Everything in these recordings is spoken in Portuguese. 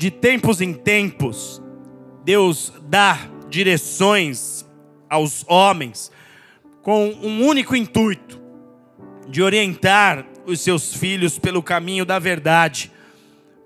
de tempos em tempos, Deus dá direções aos homens com um único intuito: de orientar os seus filhos pelo caminho da verdade.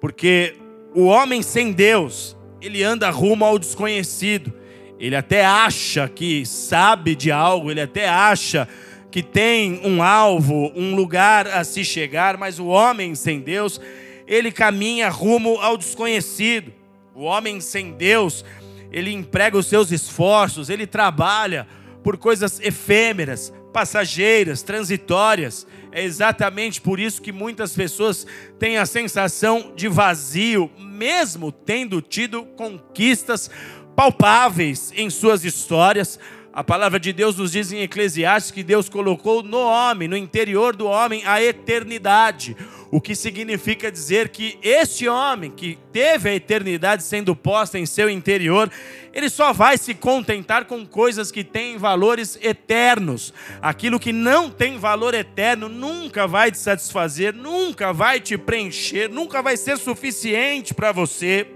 Porque o homem sem Deus, ele anda rumo ao desconhecido. Ele até acha que sabe de algo, ele até acha que tem um alvo, um lugar a se chegar, mas o homem sem Deus, ele caminha rumo ao desconhecido. O homem sem Deus, ele emprega os seus esforços, ele trabalha por coisas efêmeras, passageiras, transitórias. É exatamente por isso que muitas pessoas têm a sensação de vazio, mesmo tendo tido conquistas palpáveis em suas histórias. A palavra de Deus nos diz em Eclesiastes que Deus colocou no homem, no interior do homem, a eternidade. O que significa dizer que este homem que teve a eternidade sendo posta em seu interior, ele só vai se contentar com coisas que têm valores eternos. Aquilo que não tem valor eterno nunca vai te satisfazer, nunca vai te preencher, nunca vai ser suficiente para você.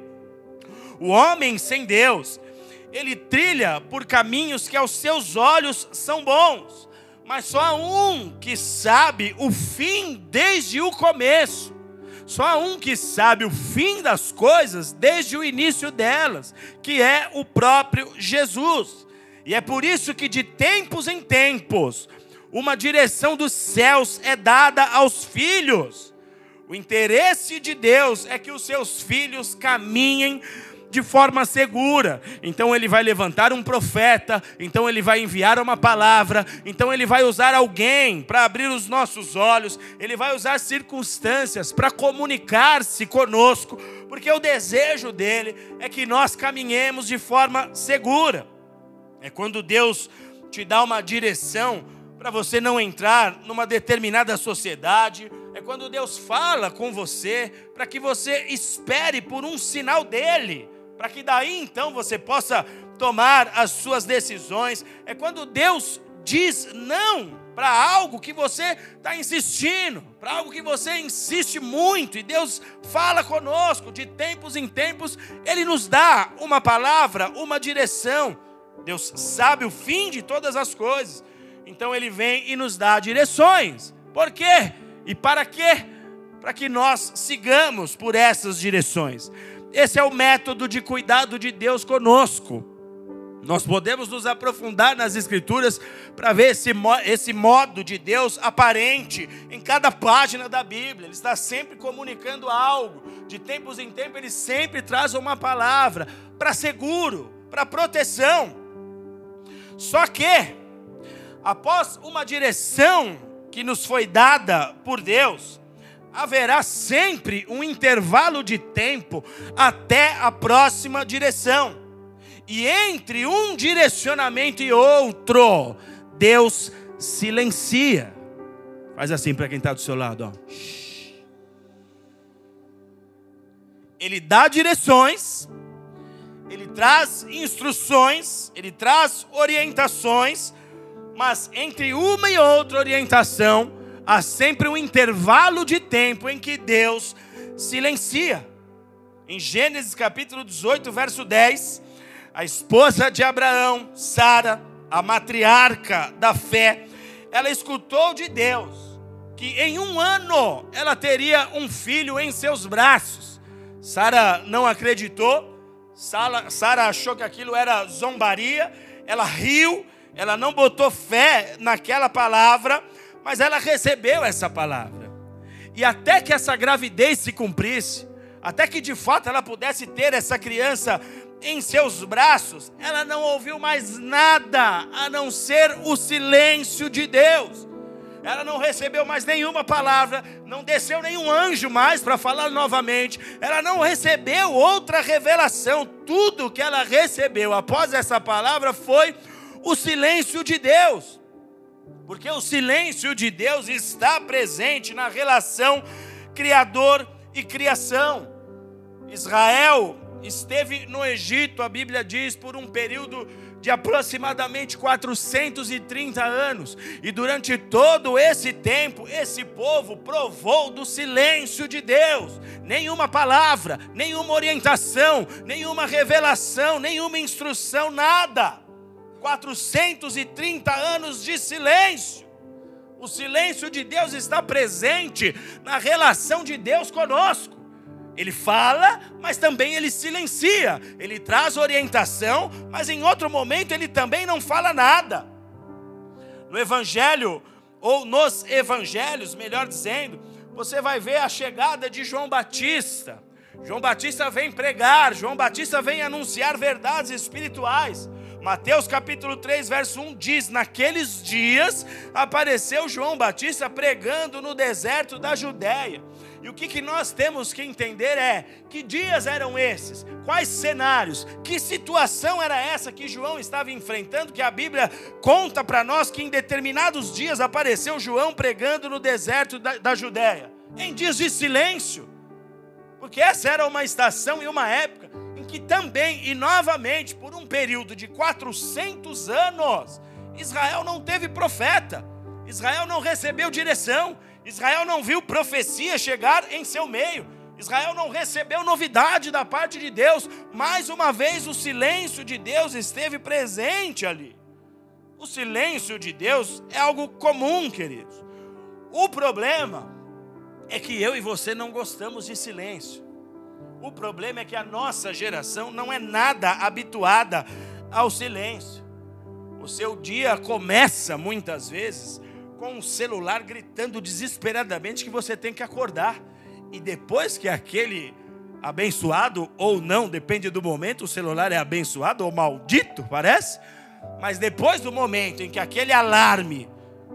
O homem sem Deus, ele trilha por caminhos que aos seus olhos são bons, mas só há um que sabe o fim desde o começo. Só há um que sabe o fim das coisas desde o início delas, que é o próprio Jesus. E é por isso que de tempos em tempos, uma direção dos céus é dada aos filhos. O interesse de Deus é que os seus filhos caminhem de forma segura. Então ele vai levantar um profeta, então ele vai enviar uma palavra, então ele vai usar alguém para abrir os nossos olhos, ele vai usar circunstâncias para comunicar-se conosco, porque o desejo dele é que nós caminhemos de forma segura. É quando Deus te dá uma direção para você não entrar numa determinada sociedade, é quando Deus fala com você para que você espere por um sinal dele para que daí então você possa tomar as suas decisões. É quando Deus diz não para algo que você está insistindo, para algo que você insiste muito, e Deus fala conosco de tempos em tempos, Ele nos dá uma palavra, uma direção. Deus sabe o fim de todas as coisas, então Ele vem e nos dá direções. Por quê? E para quê? Para que nós sigamos por essas direções. Esse é o método de cuidado de Deus conosco. Nós podemos nos aprofundar nas Escrituras para ver esse, esse modo de Deus aparente em cada página da Bíblia. Ele está sempre comunicando algo. De tempos em tempos, ele sempre traz uma palavra para seguro, para proteção. Só que, após uma direção que nos foi dada por Deus, haverá sempre um intervalo de tempo até a próxima direção. E entre um direcionamento e outro, Deus silencia. Faz assim para quem está do seu lado. Ó. Ele dá direções, ele traz instruções, ele traz orientações, mas entre uma e outra orientação, há sempre um intervalo de tempo em que Deus silencia. Em Gênesis capítulo 18, verso 10, a esposa de Abraão, Sara, a matriarca da fé, ela escutou de Deus que em um ano ela teria um filho em seus braços. Sara não acreditou, Sara achou que aquilo era zombaria, ela riu, ela não botou fé naquela palavra, mas ela recebeu essa palavra. E até que essa gravidez se cumprisse, até que de fato ela pudesse ter essa criança em seus braços, ela não ouviu mais nada a não ser o silêncio de Deus. Ela não recebeu mais nenhuma palavra, não desceu nenhum anjo mais para falar novamente. Ela não recebeu outra revelação. Tudo que ela recebeu após essa palavra foi o silêncio de Deus porque o silêncio de Deus está presente na relação Criador e criação. Israel esteve no Egito, a Bíblia diz, por um período de aproximadamente 430 anos. E durante todo esse tempo, esse povo provou do silêncio de Deus. Nenhuma palavra, nenhuma orientação, nenhuma revelação, nenhuma instrução, nada. 430 anos de silêncio. O silêncio de Deus está presente na relação de Deus conosco. Ele fala, mas também ele silencia. Ele traz orientação, mas em outro momento ele também não fala nada. No Evangelho, ou nos Evangelhos, melhor dizendo, você vai ver a chegada de João Batista. João Batista vem pregar, João Batista vem anunciar verdades espirituais. Mateus capítulo 3, verso 1 diz: Naqueles dias apareceu João Batista pregando no deserto da Judéia. E o que, que nós temos que entender é: que dias eram esses? Quais cenários? Que situação era essa que João estava enfrentando? Que a Bíblia conta para nós que em determinados dias apareceu João pregando no deserto da, da Judéia, em dias de silêncio, porque essa era uma estação e uma época que também e novamente por um período de 400 anos, Israel não teve profeta, Israel não recebeu direção, Israel não viu profecia chegar em seu meio, Israel não recebeu novidade da parte de Deus, mais uma vez o silêncio de Deus esteve presente ali. O silêncio de Deus é algo comum, queridos. O problema é que eu e você não gostamos de silêncio. O problema é que a nossa geração não é nada habituada ao silêncio. O seu dia começa muitas vezes com o celular gritando desesperadamente que você tem que acordar. E depois que aquele abençoado ou não, depende do momento, o celular é abençoado ou maldito, parece. Mas depois do momento em que aquele alarme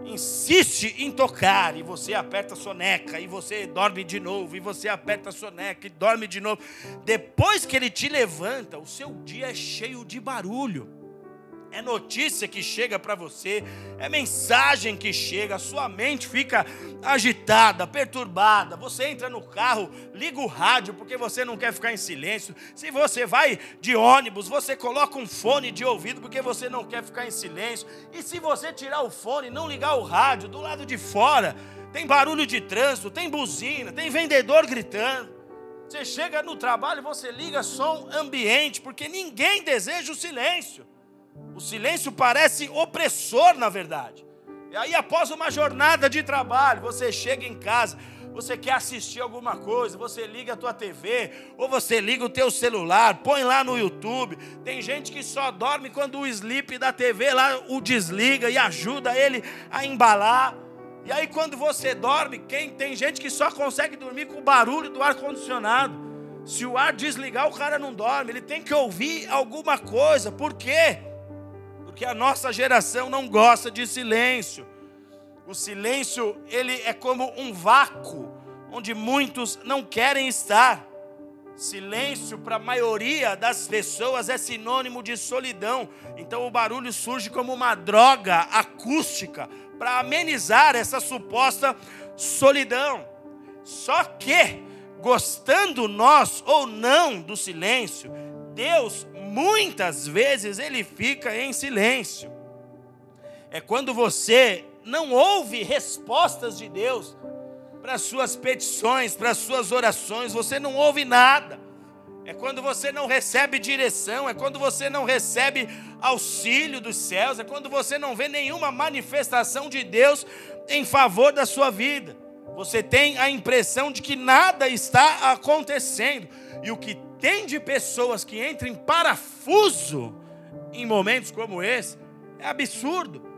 insiste em tocar, e você aperta a soneca, e você dorme de novo, e você aperta a soneca e dorme de novo. Depois que ele te levanta, o seu dia é cheio de barulho é notícia que chega para você, é mensagem que chega, a sua mente fica agitada, perturbada. Você entra no carro, liga o rádio porque você não quer ficar em silêncio. Se você vai de ônibus, você coloca um fone de ouvido porque você não quer ficar em silêncio. E se você tirar o fone, não ligar o rádio, do lado de fora, tem barulho de trânsito, tem buzina, tem vendedor gritando. Você chega no trabalho, você liga som ambiente, porque ninguém deseja o silêncio. O silêncio parece opressor, na verdade. E aí, após uma jornada de trabalho, você chega em casa, você quer assistir alguma coisa, você liga a tua TV, ou você liga o teu celular, põe lá no YouTube. Tem gente que só dorme quando o sleep da TV lá o desliga e ajuda ele a embalar. E aí quando você dorme, quem tem gente que só consegue dormir com o barulho do ar condicionado. Se o ar desligar, o cara não dorme, ele tem que ouvir alguma coisa. Por quê? Porque a nossa geração não gosta de silêncio. O silêncio, ele é como um vácuo onde muitos não querem estar. Silêncio para a maioria das pessoas é sinônimo de solidão. Então o barulho surge como uma droga acústica para amenizar essa suposta solidão. Só que, gostando nós ou não do silêncio, Deus muitas vezes ele fica em silêncio. É quando você não ouve respostas de Deus para suas petições, para suas orações, você não ouve nada. É quando você não recebe direção, é quando você não recebe auxílio dos céus, é quando você não vê nenhuma manifestação de Deus em favor da sua vida. Você tem a impressão de que nada está acontecendo. E o que tem de pessoas que entram em parafuso em momentos como esse, é absurdo.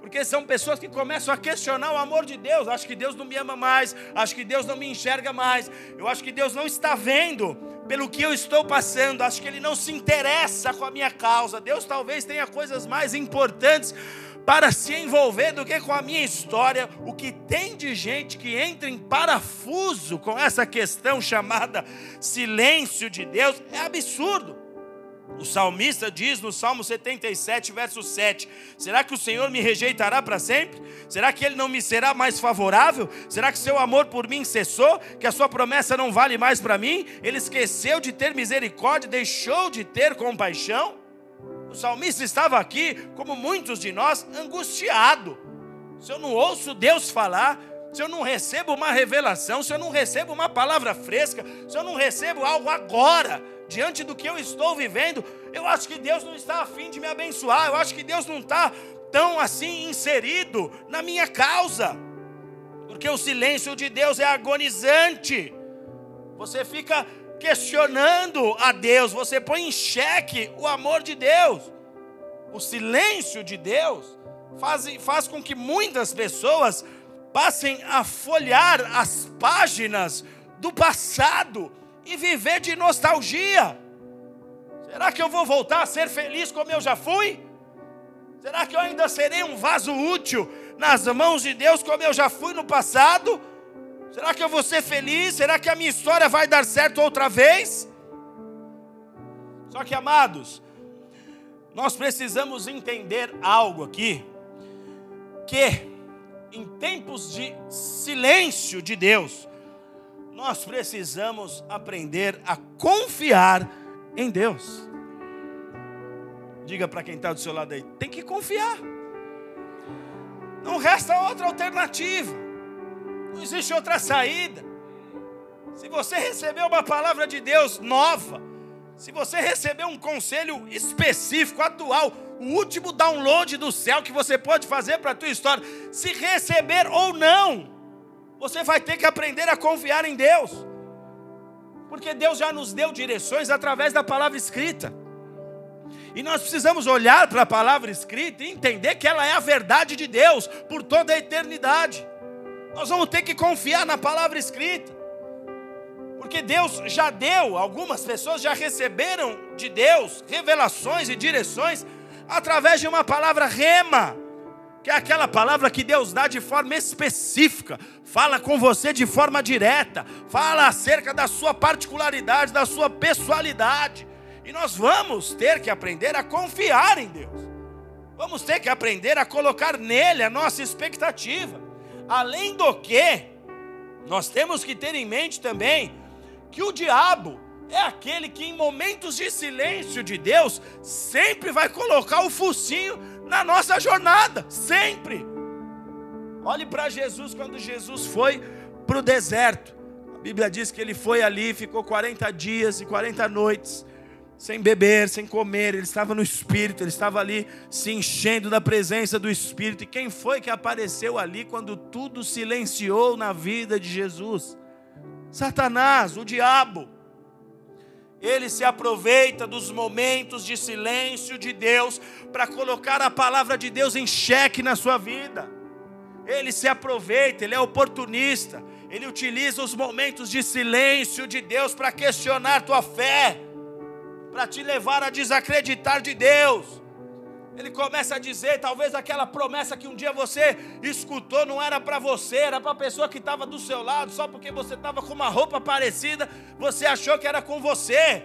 Porque são pessoas que começam a questionar o amor de Deus. Acho que Deus não me ama mais, acho que Deus não me enxerga mais, eu acho que Deus não está vendo pelo que eu estou passando, acho que Ele não se interessa com a minha causa. Deus talvez tenha coisas mais importantes para se envolver do que com a minha história. O que tem de gente que entra em parafuso com essa questão chamada silêncio de Deus é absurdo. O salmista diz no Salmo 77, verso 7: Será que o Senhor me rejeitará para sempre? Será que ele não me será mais favorável? Será que seu amor por mim cessou? Que a sua promessa não vale mais para mim? Ele esqueceu de ter misericórdia, deixou de ter compaixão? O salmista estava aqui, como muitos de nós, angustiado. Se eu não ouço Deus falar, se eu não recebo uma revelação, se eu não recebo uma palavra fresca, se eu não recebo algo agora, diante do que eu estou vivendo, eu acho que Deus não está afim de me abençoar, eu acho que Deus não está tão assim inserido na minha causa, porque o silêncio de Deus é agonizante, você fica questionando a Deus, você põe em xeque o amor de Deus. O silêncio de Deus faz, faz com que muitas pessoas passem a folhar as páginas do passado e viver de nostalgia. Será que eu vou voltar a ser feliz como eu já fui? Será que eu ainda serei um vaso útil nas mãos de Deus como eu já fui no passado? Será que eu vou ser feliz? Será que a minha história vai dar certo outra vez? Só que, amados, nós precisamos entender algo aqui, que em tempos de silêncio de Deus, nós precisamos aprender a confiar em Deus. Diga para quem está do seu lado aí, tem que confiar. Não resta outra alternativa. Não existe outra saída. Se você recebeu uma palavra de Deus nova, se você recebeu um conselho específico, atual, o último download do céu que você pode fazer para a tua história, se receber ou não, você vai ter que aprender a confiar em Deus. Porque Deus já nos deu direções através da palavra escrita. E nós precisamos olhar para a palavra escrita e entender que ela é a verdade de Deus por toda a eternidade. Nós vamos ter que confiar na palavra escrita. Porque Deus já deu, algumas pessoas já receberam de Deus revelações e direções através de uma palavra rema, que é aquela palavra que Deus dá de forma específica, fala com você de forma direta, fala acerca da sua particularidade, da sua pessoalidade. E nós vamos ter que aprender a confiar em Deus. Vamos ter que aprender a colocar nele a nossa expectativa. Além do que, nós temos que ter em mente também que o diabo é aquele que, em momentos de silêncio de Deus, sempre vai colocar o focinho na nossa jornada, sempre. Olhe para Jesus quando Jesus foi para o deserto. A Bíblia diz que ele foi ali, ficou 40 dias e 40 noites sem beber, sem comer, ele estava no Espírito, ele estava ali se enchendo da presença do Espírito. E quem foi que apareceu ali quando tudo silenciou na vida de Jesus? Satanás, o diabo. Ele se aproveita dos momentos de silêncio de Deus para colocar a palavra de Deus em xeque na sua vida. Ele se aproveita, ele é oportunista, ele utiliza os momentos de silêncio de Deus para questionar tua fé para te levar a desacreditar de Deus. Ele começa a dizer, talvez aquela promessa que um dia você escutou não era para você, era para a pessoa que estava do seu lado, só porque você estava com uma roupa parecida, você achou que era com você.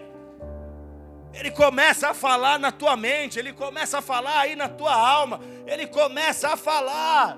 Ele começa a falar na tua mente, ele começa a falar aí na tua alma, ele começa a falar.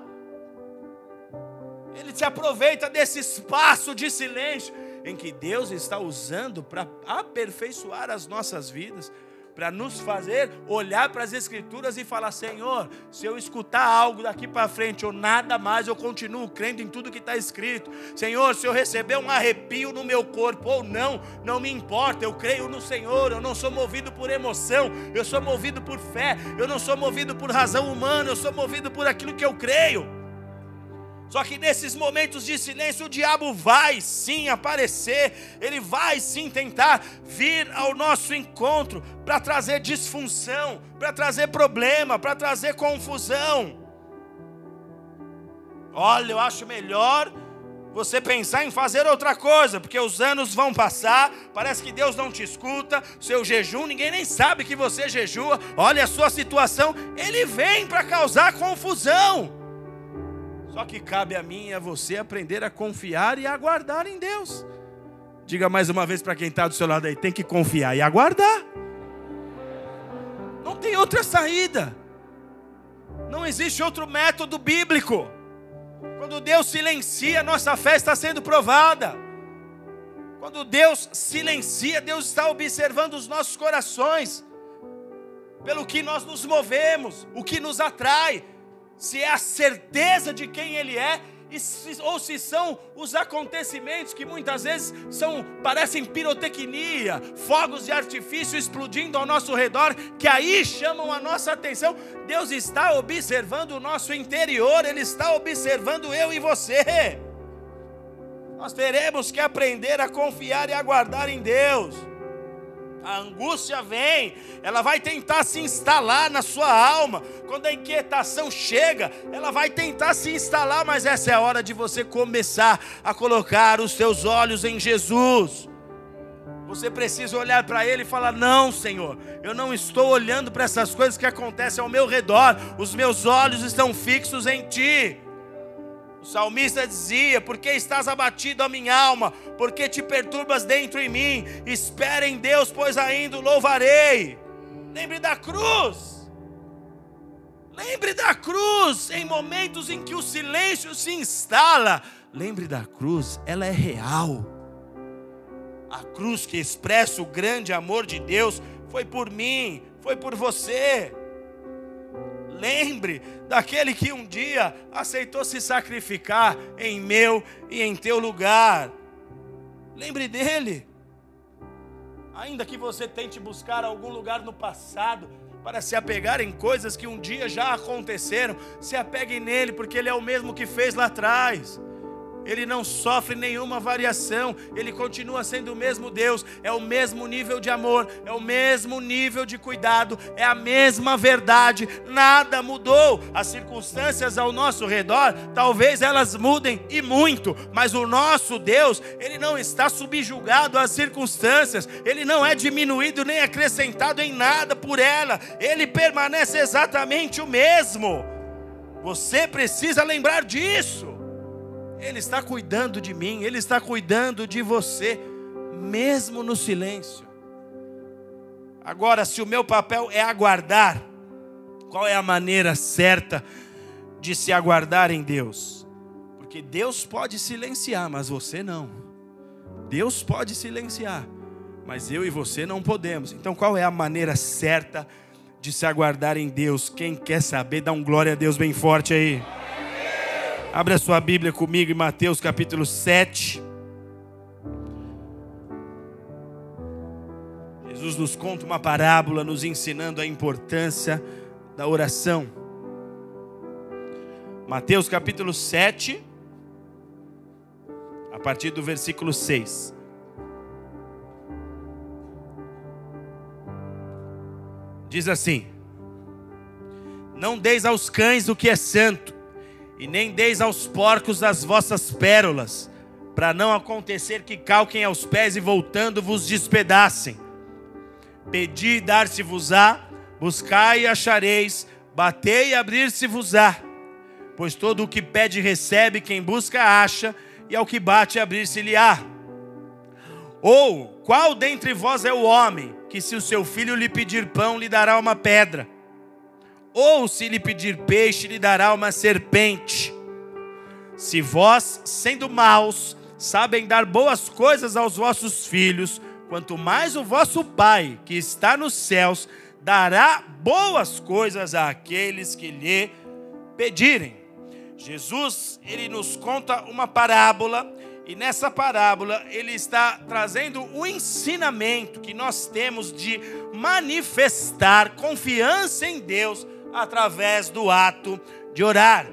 Ele se aproveita desse espaço de silêncio em que Deus está usando para aperfeiçoar as nossas vidas, para nos fazer olhar para as Escrituras e falar: Senhor, se eu escutar algo daqui para frente ou nada mais, eu continuo crendo em tudo que está escrito. Senhor, se eu receber um arrepio no meu corpo ou não, não me importa, eu creio no Senhor, eu não sou movido por emoção, eu sou movido por fé, eu não sou movido por razão humana, eu sou movido por aquilo que eu creio. Só que nesses momentos de silêncio, o diabo vai sim aparecer, ele vai sim tentar vir ao nosso encontro para trazer disfunção, para trazer problema, para trazer confusão. Olha, eu acho melhor você pensar em fazer outra coisa, porque os anos vão passar, parece que Deus não te escuta, seu jejum, ninguém nem sabe que você jejua, olha a sua situação, ele vem para causar confusão. Só que cabe a mim e a você aprender a confiar e aguardar em Deus. Diga mais uma vez para quem está do seu lado aí: tem que confiar e aguardar. Não tem outra saída. Não existe outro método bíblico. Quando Deus silencia, nossa fé está sendo provada. Quando Deus silencia, Deus está observando os nossos corações. pelo que nós nos movemos, o que nos atrai, se é a certeza de quem Ele é ou se são os acontecimentos que muitas vezes são parecem pirotecnia, fogos de artifício explodindo ao nosso redor, que aí chamam a nossa atenção. Deus está observando o nosso interior, Ele está observando eu e você. Nós teremos que aprender a confiar e aguardar em Deus. A angústia vem, ela vai tentar se instalar na sua alma. Quando a inquietação chega, ela vai tentar se instalar, mas essa é a hora de você começar a colocar os seus olhos em Jesus. Você precisa olhar para Ele e falar: Não, Senhor, eu não estou olhando para essas coisas que acontecem ao meu redor, os meus olhos estão fixos em Ti. O salmista dizia: Por que estás abatido a minha alma? Por que te perturbas dentro em mim? Espera em Deus, pois ainda o louvarei. Lembre da cruz. Lembre da cruz em momentos em que o silêncio se instala. Lembre da cruz, ela é real. A cruz que expressa o grande amor de Deus foi por mim, foi por você. Lembre daquele que um dia aceitou se sacrificar em meu e em teu lugar. Lembre dele. Ainda que você tente buscar algum lugar no passado para se apegar em coisas que um dia já aconteceram, se apegue nele, porque ele é o mesmo que fez lá atrás ele não sofre nenhuma variação, ele continua sendo o mesmo Deus, é o mesmo nível de amor, é o mesmo nível de cuidado, é a mesma verdade, nada mudou. As circunstâncias ao nosso redor, talvez elas mudem e muito, mas o nosso Deus, ele não está subjugado às circunstâncias, ele não é diminuído nem acrescentado em nada por ela, ele permanece exatamente o mesmo. Você precisa lembrar disso. Ele está cuidando de mim, Ele está cuidando de você, mesmo no silêncio. Agora, se o meu papel é aguardar, qual é a maneira certa de se aguardar em Deus? Porque Deus pode silenciar, mas você não. Deus pode silenciar, mas eu e você não podemos. Então, qual é a maneira certa de se aguardar em Deus? Quem quer saber, dá um glória a Deus bem forte aí. Abra sua Bíblia comigo em Mateus capítulo 7. Jesus nos conta uma parábola nos ensinando a importância da oração. Mateus capítulo 7, a partir do versículo 6. Diz assim: Não deis aos cães o que é santo, e nem deis aos porcos as vossas pérolas, para não acontecer que calquem aos pés e voltando vos despedacem. Pedi e dar-se-vos-á, buscai e achareis, batei e abrir-se-vos-á. Pois todo o que pede recebe, quem busca acha, e ao que bate abrir-se-lhe-á. Ou qual dentre vós é o homem que, se o seu filho lhe pedir pão, lhe dará uma pedra? Ou se lhe pedir peixe, lhe dará uma serpente. Se vós, sendo maus, sabem dar boas coisas aos vossos filhos, quanto mais o vosso Pai, que está nos céus, dará boas coisas àqueles que lhe pedirem. Jesus, ele nos conta uma parábola, e nessa parábola ele está trazendo o ensinamento que nós temos de manifestar confiança em Deus através do ato de orar.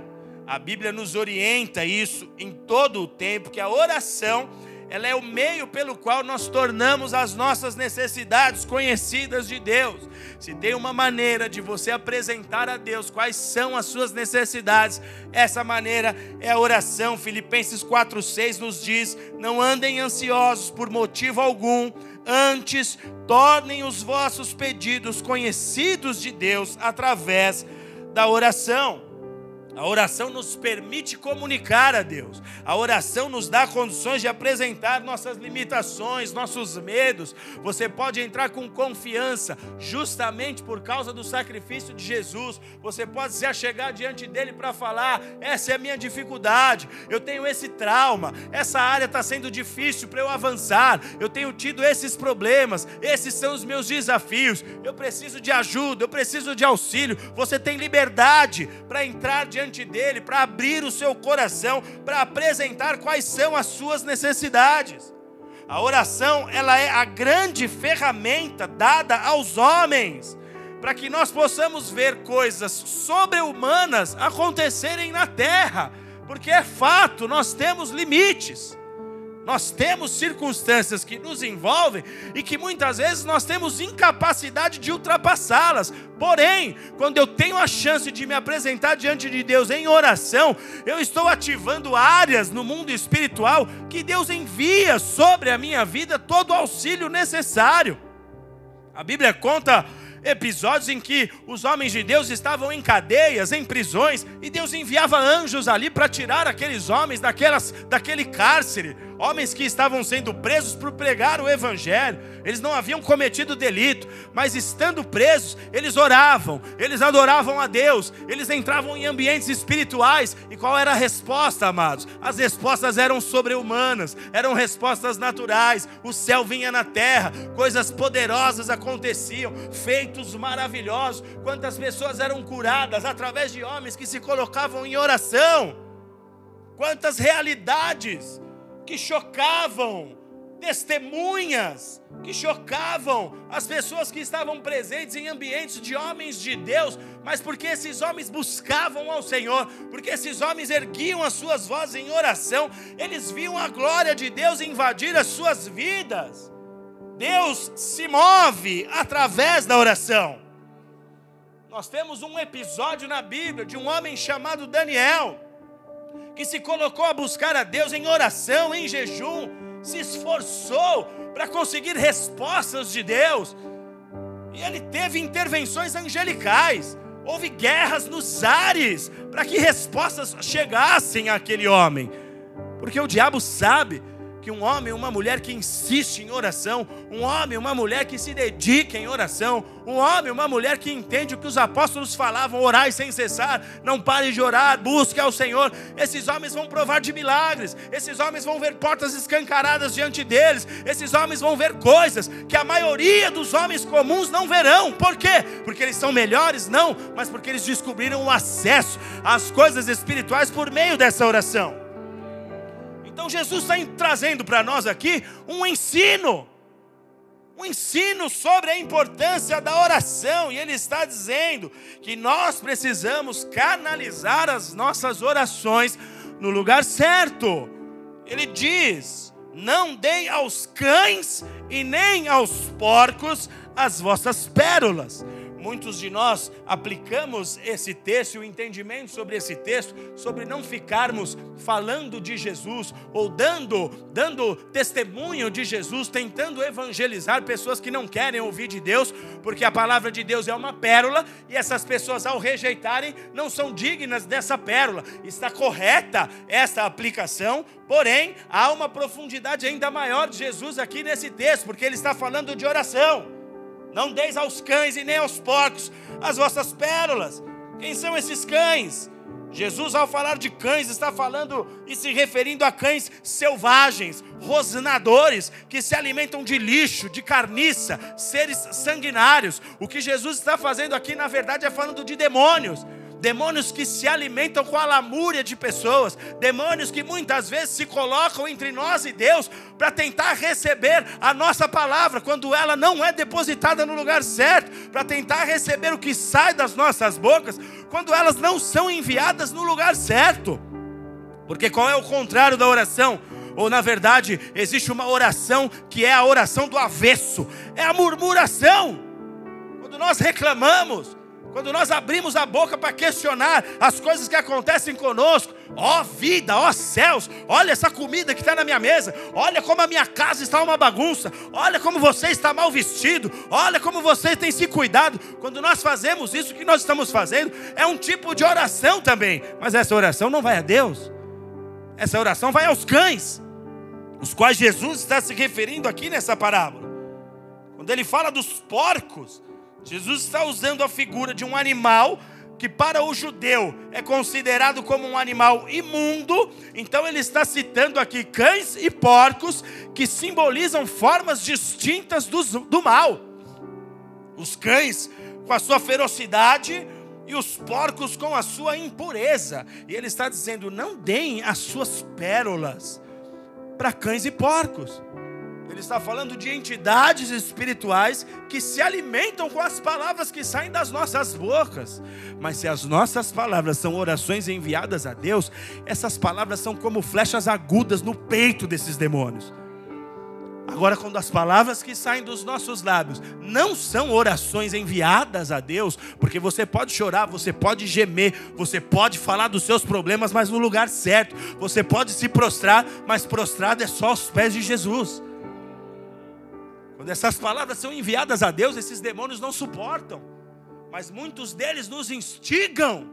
A Bíblia nos orienta isso em todo o tempo, que a oração ela é o meio pelo qual nós tornamos as nossas necessidades conhecidas de Deus. Se tem uma maneira de você apresentar a Deus quais são as suas necessidades, essa maneira é a oração. Filipenses 4:6 nos diz: "Não andem ansiosos por motivo algum, Antes, tornem os vossos pedidos conhecidos de Deus através da oração. A oração nos permite comunicar a Deus. A oração nos dá condições de apresentar nossas limitações, nossos medos. Você pode entrar com confiança, justamente por causa do sacrifício de Jesus. Você pode se achegar diante dele para falar: essa é a minha dificuldade, eu tenho esse trauma, essa área está sendo difícil para eu avançar, eu tenho tido esses problemas, esses são os meus desafios, eu preciso de ajuda, eu preciso de auxílio. Você tem liberdade para entrar diante diante dele, para abrir o seu coração, para apresentar quais são as suas necessidades. A oração, ela é a grande ferramenta dada aos homens para que nós possamos ver coisas sobre-humanas acontecerem na terra, porque é fato, nós temos limites. Nós temos circunstâncias que nos envolvem e que muitas vezes nós temos incapacidade de ultrapassá-las. Porém, quando eu tenho a chance de me apresentar diante de Deus em oração, eu estou ativando áreas no mundo espiritual que Deus envia sobre a minha vida todo o auxílio necessário. A Bíblia conta episódios em que os homens de Deus estavam em cadeias, em prisões, e Deus enviava anjos ali para tirar aqueles homens daquelas, daquele cárcere homens que estavam sendo presos por pregar o evangelho. Eles não haviam cometido delito, mas estando presos, eles oravam, eles adoravam a Deus, eles entravam em ambientes espirituais. E qual era a resposta, amados? As respostas eram sobre-humanas, eram respostas naturais. O céu vinha na terra, coisas poderosas aconteciam, feitos maravilhosos. Quantas pessoas eram curadas através de homens que se colocavam em oração. Quantas realidades que chocavam, testemunhas que chocavam as pessoas que estavam presentes em ambientes de homens de Deus, mas porque esses homens buscavam ao Senhor, porque esses homens erguiam as suas vozes em oração, eles viam a glória de Deus invadir as suas vidas. Deus se move através da oração. Nós temos um episódio na Bíblia de um homem chamado Daniel que se colocou a buscar a Deus em oração, em jejum, se esforçou para conseguir respostas de Deus. E ele teve intervenções angelicais. Houve guerras nos ares para que respostas chegassem àquele homem. Porque o diabo sabe que um homem, uma mulher que insiste em oração, um homem, uma mulher que se dedica em oração, um homem, uma mulher que entende o que os apóstolos falavam, orai sem cessar, não pare de orar, busque ao Senhor. Esses homens vão provar de milagres, esses homens vão ver portas escancaradas diante deles, esses homens vão ver coisas que a maioria dos homens comuns não verão. Por quê? Porque eles são melhores? Não, mas porque eles descobriram o acesso às coisas espirituais por meio dessa oração. Então Jesus está trazendo para nós aqui um ensino, um ensino sobre a importância da oração, e Ele está dizendo que nós precisamos canalizar as nossas orações no lugar certo. Ele diz: Não dei aos cães e nem aos porcos as vossas pérolas Muitos de nós aplicamos esse texto, o entendimento sobre esse texto, sobre não ficarmos falando de Jesus ou dando, dando testemunho de Jesus, tentando evangelizar pessoas que não querem ouvir de Deus, porque a palavra de Deus é uma pérola e essas pessoas, ao rejeitarem, não são dignas dessa pérola. Está correta essa aplicação, porém, há uma profundidade ainda maior de Jesus aqui nesse texto, porque ele está falando de oração. Não deis aos cães e nem aos porcos as vossas pérolas. Quem são esses cães? Jesus, ao falar de cães, está falando e se referindo a cães selvagens, rosnadores, que se alimentam de lixo, de carniça, seres sanguinários. O que Jesus está fazendo aqui, na verdade, é falando de demônios demônios que se alimentam com a lamúria de pessoas, demônios que muitas vezes se colocam entre nós e Deus para tentar receber a nossa palavra quando ela não é depositada no lugar certo, para tentar receber o que sai das nossas bocas quando elas não são enviadas no lugar certo. Porque qual é o contrário da oração? Ou na verdade, existe uma oração que é a oração do avesso, é a murmuração. Quando nós reclamamos, quando nós abrimos a boca para questionar as coisas que acontecem conosco, ó vida, ó céus, olha essa comida que está na minha mesa, olha como a minha casa está uma bagunça, olha como você está mal vestido, olha como você tem se cuidado. Quando nós fazemos isso, que nós estamos fazendo é um tipo de oração também, mas essa oração não vai a Deus, essa oração vai aos cães, os quais Jesus está se referindo aqui nessa parábola. Quando ele fala dos porcos, Jesus está usando a figura de um animal que para o judeu é considerado como um animal imundo, então ele está citando aqui cães e porcos que simbolizam formas distintas do, do mal. Os cães com a sua ferocidade e os porcos com a sua impureza. E ele está dizendo: não deem as suas pérolas para cães e porcos. Ele está falando de entidades espirituais que se alimentam com as palavras que saem das nossas bocas. Mas se as nossas palavras são orações enviadas a Deus, essas palavras são como flechas agudas no peito desses demônios. Agora, quando as palavras que saem dos nossos lábios não são orações enviadas a Deus, porque você pode chorar, você pode gemer, você pode falar dos seus problemas, mas no lugar certo, você pode se prostrar, mas prostrado é só aos pés de Jesus. Quando essas palavras são enviadas a Deus, esses demônios não suportam, mas muitos deles nos instigam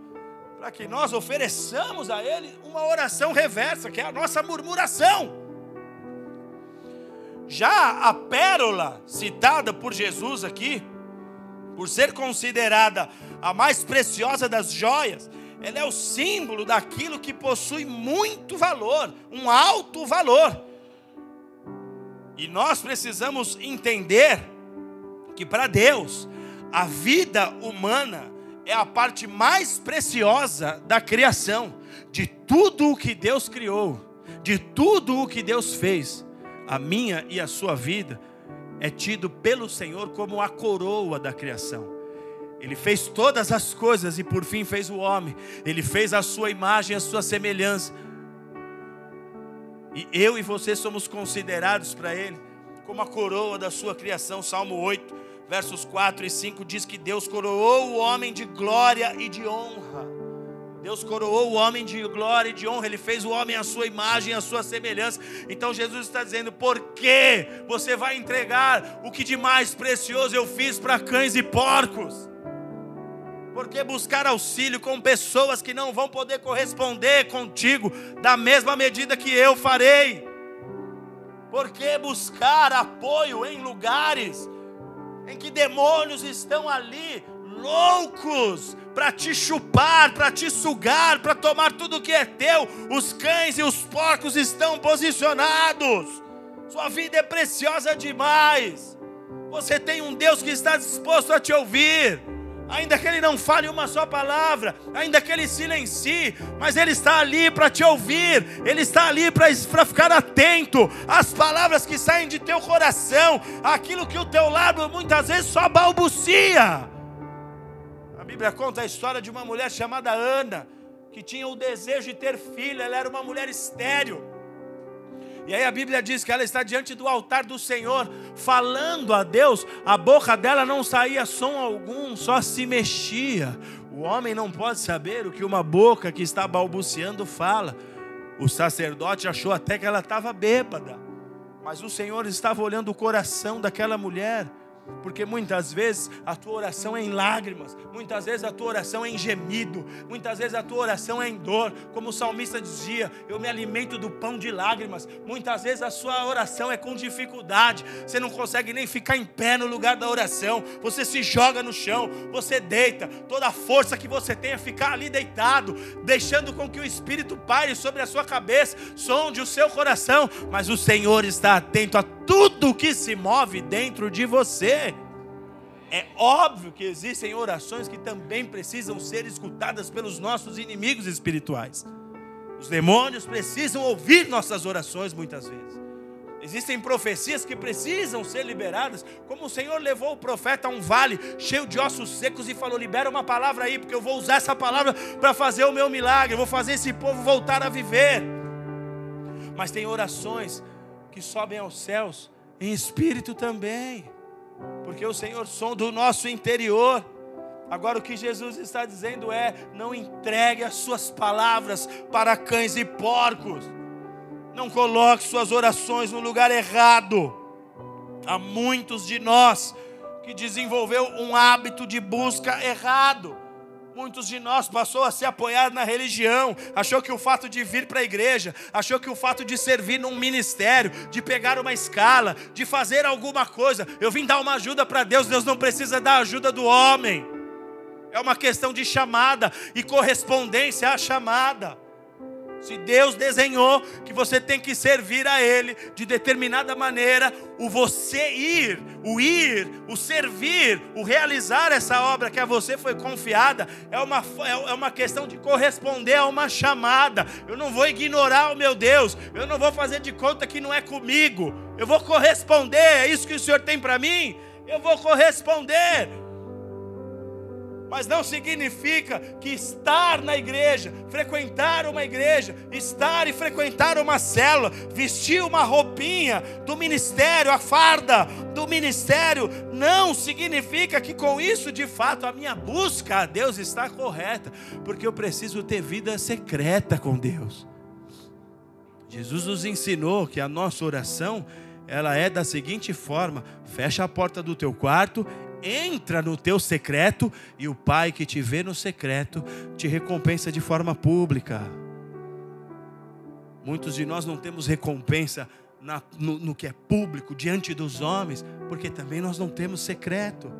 para que nós ofereçamos a Ele uma oração reversa, que é a nossa murmuração. Já a pérola citada por Jesus aqui, por ser considerada a mais preciosa das joias, ela é o símbolo daquilo que possui muito valor, um alto valor. E nós precisamos entender que para Deus, a vida humana é a parte mais preciosa da criação, de tudo o que Deus criou, de tudo o que Deus fez. A minha e a sua vida é tido pelo Senhor como a coroa da criação. Ele fez todas as coisas e por fim fez o homem. Ele fez a sua imagem, a sua semelhança. E eu e você somos considerados para Ele como a coroa da sua criação. Salmo 8, versos 4 e 5 diz que Deus coroou o homem de glória e de honra. Deus coroou o homem de glória e de honra, Ele fez o homem à sua imagem, à sua semelhança. Então Jesus está dizendo: por que você vai entregar o que de mais precioso eu fiz para cães e porcos? Por que buscar auxílio com pessoas que não vão poder corresponder contigo da mesma medida que eu farei? Por que buscar apoio em lugares em que demônios estão ali, loucos, para te chupar, para te sugar, para tomar tudo que é teu? Os cães e os porcos estão posicionados. Sua vida é preciosa demais. Você tem um Deus que está disposto a te ouvir ainda que ele não fale uma só palavra, ainda que ele silencie, mas ele está ali para te ouvir, ele está ali para ficar atento às palavras que saem de teu coração, aquilo que o teu lábio muitas vezes só balbucia. A Bíblia conta a história de uma mulher chamada Ana, que tinha o desejo de ter filho, ela era uma mulher estéril. E aí a Bíblia diz que ela está diante do altar do Senhor, falando a Deus, a boca dela não saía som algum, só se mexia. O homem não pode saber o que uma boca que está balbuciando fala. O sacerdote achou até que ela estava bêbada, mas o Senhor estava olhando o coração daquela mulher porque muitas vezes a tua oração é em lágrimas, muitas vezes a tua oração é em gemido, muitas vezes a tua oração é em dor, como o salmista dizia: Eu me alimento do pão de lágrimas. Muitas vezes a sua oração é com dificuldade, você não consegue nem ficar em pé no lugar da oração, você se joga no chão, você deita, toda a força que você tem é ficar ali deitado, deixando com que o Espírito pare sobre a sua cabeça, sonde o seu coração, mas o Senhor está atento a tudo que se move dentro de você. É óbvio que existem orações que também precisam ser escutadas pelos nossos inimigos espirituais. Os demônios precisam ouvir nossas orações muitas vezes. Existem profecias que precisam ser liberadas, como o Senhor levou o profeta a um vale cheio de ossos secos e falou: libera uma palavra aí, porque eu vou usar essa palavra para fazer o meu milagre, vou fazer esse povo voltar a viver. Mas tem orações que sobem aos céus em espírito também, porque o Senhor som do nosso interior. Agora o que Jesus está dizendo é: não entregue as suas palavras para cães e porcos. Não coloque suas orações no lugar errado. Há muitos de nós que desenvolveu um hábito de busca errado. Muitos de nós passou a se apoiar na religião, achou que o fato de vir para a igreja, achou que o fato de servir num ministério, de pegar uma escala, de fazer alguma coisa, eu vim dar uma ajuda para Deus, Deus não precisa da ajuda do homem. É uma questão de chamada e correspondência à chamada. Se Deus desenhou que você tem que servir a Ele de determinada maneira, o você ir, o ir, o servir, o realizar essa obra que a você foi confiada, é uma, é uma questão de corresponder a uma chamada. Eu não vou ignorar o meu Deus, eu não vou fazer de conta que não é comigo, eu vou corresponder. É isso que o Senhor tem para mim? Eu vou corresponder mas não significa que estar na igreja, frequentar uma igreja, estar e frequentar uma célula, vestir uma roupinha do ministério, a farda do ministério, não significa que com isso de fato a minha busca a Deus está correta, porque eu preciso ter vida secreta com Deus. Jesus nos ensinou que a nossa oração ela é da seguinte forma: fecha a porta do teu quarto entra no teu secreto e o Pai que te vê no secreto te recompensa de forma pública. Muitos de nós não temos recompensa na, no, no que é público diante dos homens, porque também nós não temos secreto.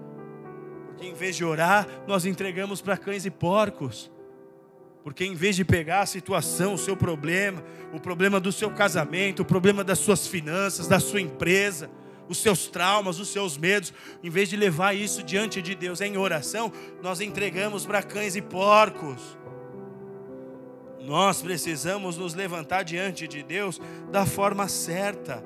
Porque em vez de orar, nós entregamos para cães e porcos. Porque em vez de pegar a situação, o seu problema, o problema do seu casamento, o problema das suas finanças, da sua empresa, os seus traumas, os seus medos, em vez de levar isso diante de Deus em oração, nós entregamos para cães e porcos. Nós precisamos nos levantar diante de Deus da forma certa.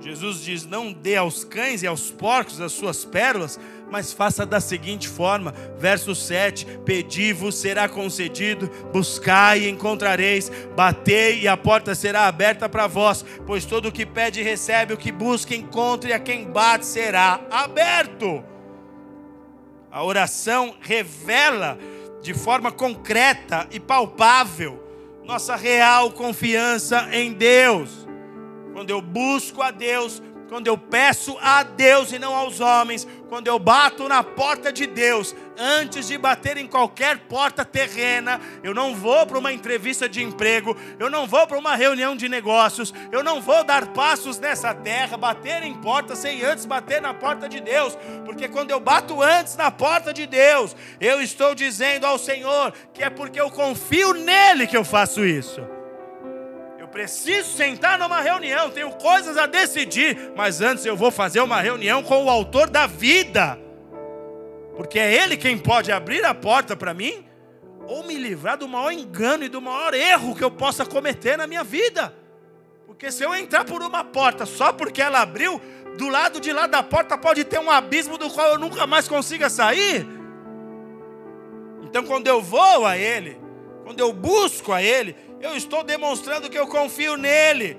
Jesus diz: Não dê aos cães e aos porcos as suas pérolas, mas faça da seguinte forma, verso 7: Pedi-vos será concedido, buscai e encontrareis, batei e a porta será aberta para vós, pois todo o que pede recebe, o que busca encontra e a quem bate será aberto. A oração revela de forma concreta e palpável nossa real confiança em Deus. Quando eu busco a Deus, quando eu peço a Deus e não aos homens, quando eu bato na porta de Deus, antes de bater em qualquer porta terrena, eu não vou para uma entrevista de emprego, eu não vou para uma reunião de negócios, eu não vou dar passos nessa terra, bater em porta sem antes bater na porta de Deus, porque quando eu bato antes na porta de Deus, eu estou dizendo ao Senhor que é porque eu confio nele que eu faço isso. Eu preciso sentar numa reunião, tenho coisas a decidir, mas antes eu vou fazer uma reunião com o autor da vida, porque é ele quem pode abrir a porta para mim ou me livrar do maior engano e do maior erro que eu possa cometer na minha vida. Porque se eu entrar por uma porta só porque ela abriu, do lado de lá da porta pode ter um abismo do qual eu nunca mais consiga sair. Então, quando eu vou a Ele, quando eu busco a Ele, eu estou demonstrando que eu confio nele.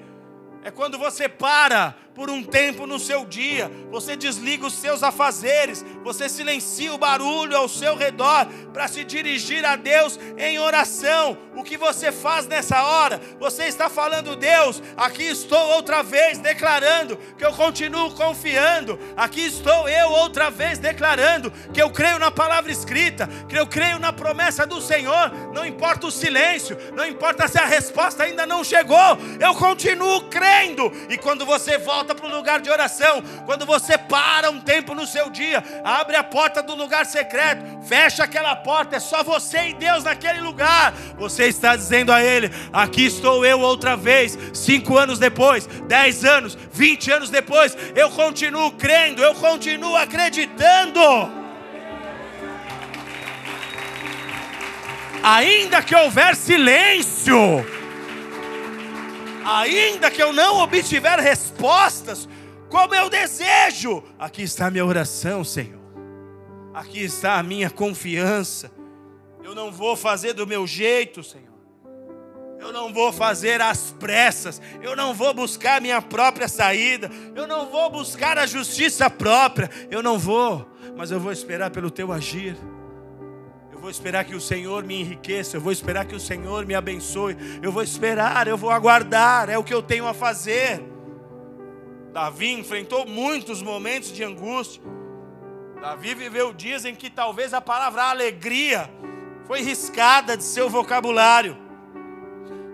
É quando você para por um tempo no seu dia, você desliga os seus afazeres, você silencia o barulho ao seu redor para se dirigir a Deus em oração. O que você faz nessa hora? Você está falando, Deus, aqui estou outra vez declarando que eu continuo confiando. Aqui estou eu outra vez declarando que eu creio na palavra escrita, que eu creio na promessa do Senhor. Não importa o silêncio, não importa se a resposta ainda não chegou, eu continuo crendo. E quando você volta volta para o lugar de oração, quando você para um tempo no seu dia, abre a porta do lugar secreto, fecha aquela porta, é só você e Deus naquele lugar. Você está dizendo a Ele: Aqui estou eu outra vez, cinco anos depois, dez anos, vinte anos depois, eu continuo crendo, eu continuo acreditando. Ainda que houver silêncio, ainda que eu não obtiver respostas, como eu desejo, aqui está a minha oração, Senhor. Aqui está a minha confiança. Eu não vou fazer do meu jeito, Senhor. Eu não vou fazer às pressas. Eu não vou buscar minha própria saída. Eu não vou buscar a justiça própria. Eu não vou, mas eu vou esperar pelo teu agir. Vou esperar que o Senhor me enriqueça, eu vou esperar que o Senhor me abençoe, eu vou esperar, eu vou aguardar, é o que eu tenho a fazer. Davi enfrentou muitos momentos de angústia. Davi viveu dias em que talvez a palavra alegria foi riscada de seu vocabulário.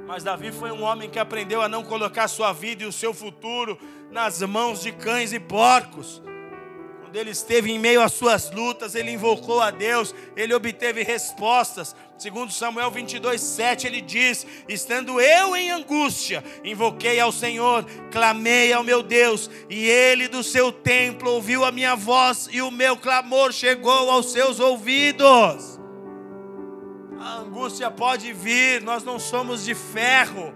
Mas Davi foi um homem que aprendeu a não colocar sua vida e o seu futuro nas mãos de cães e porcos. Quando ele esteve em meio às suas lutas, ele invocou a Deus, ele obteve respostas. Segundo Samuel 22, 7, ele diz: Estando eu em angústia, invoquei ao Senhor, clamei ao meu Deus, e ele do seu templo ouviu a minha voz, e o meu clamor chegou aos seus ouvidos. A angústia pode vir, nós não somos de ferro.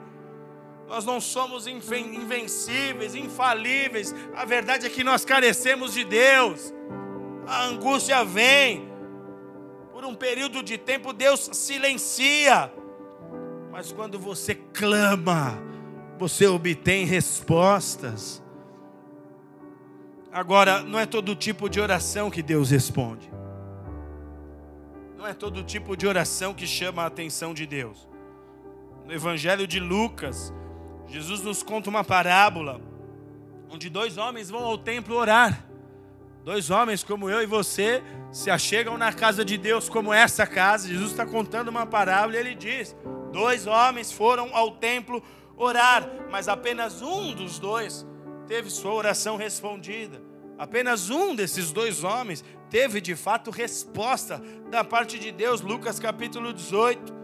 Nós não somos invencíveis, infalíveis. A verdade é que nós carecemos de Deus. A angústia vem. Por um período de tempo, Deus silencia. Mas quando você clama, você obtém respostas. Agora, não é todo tipo de oração que Deus responde. Não é todo tipo de oração que chama a atenção de Deus. No Evangelho de Lucas, Jesus nos conta uma parábola onde dois homens vão ao templo orar. Dois homens como eu e você se achegam na casa de Deus como essa casa. Jesus está contando uma parábola e ele diz: dois homens foram ao templo orar, mas apenas um dos dois teve sua oração respondida. Apenas um desses dois homens teve de fato resposta da parte de Deus. Lucas capítulo 18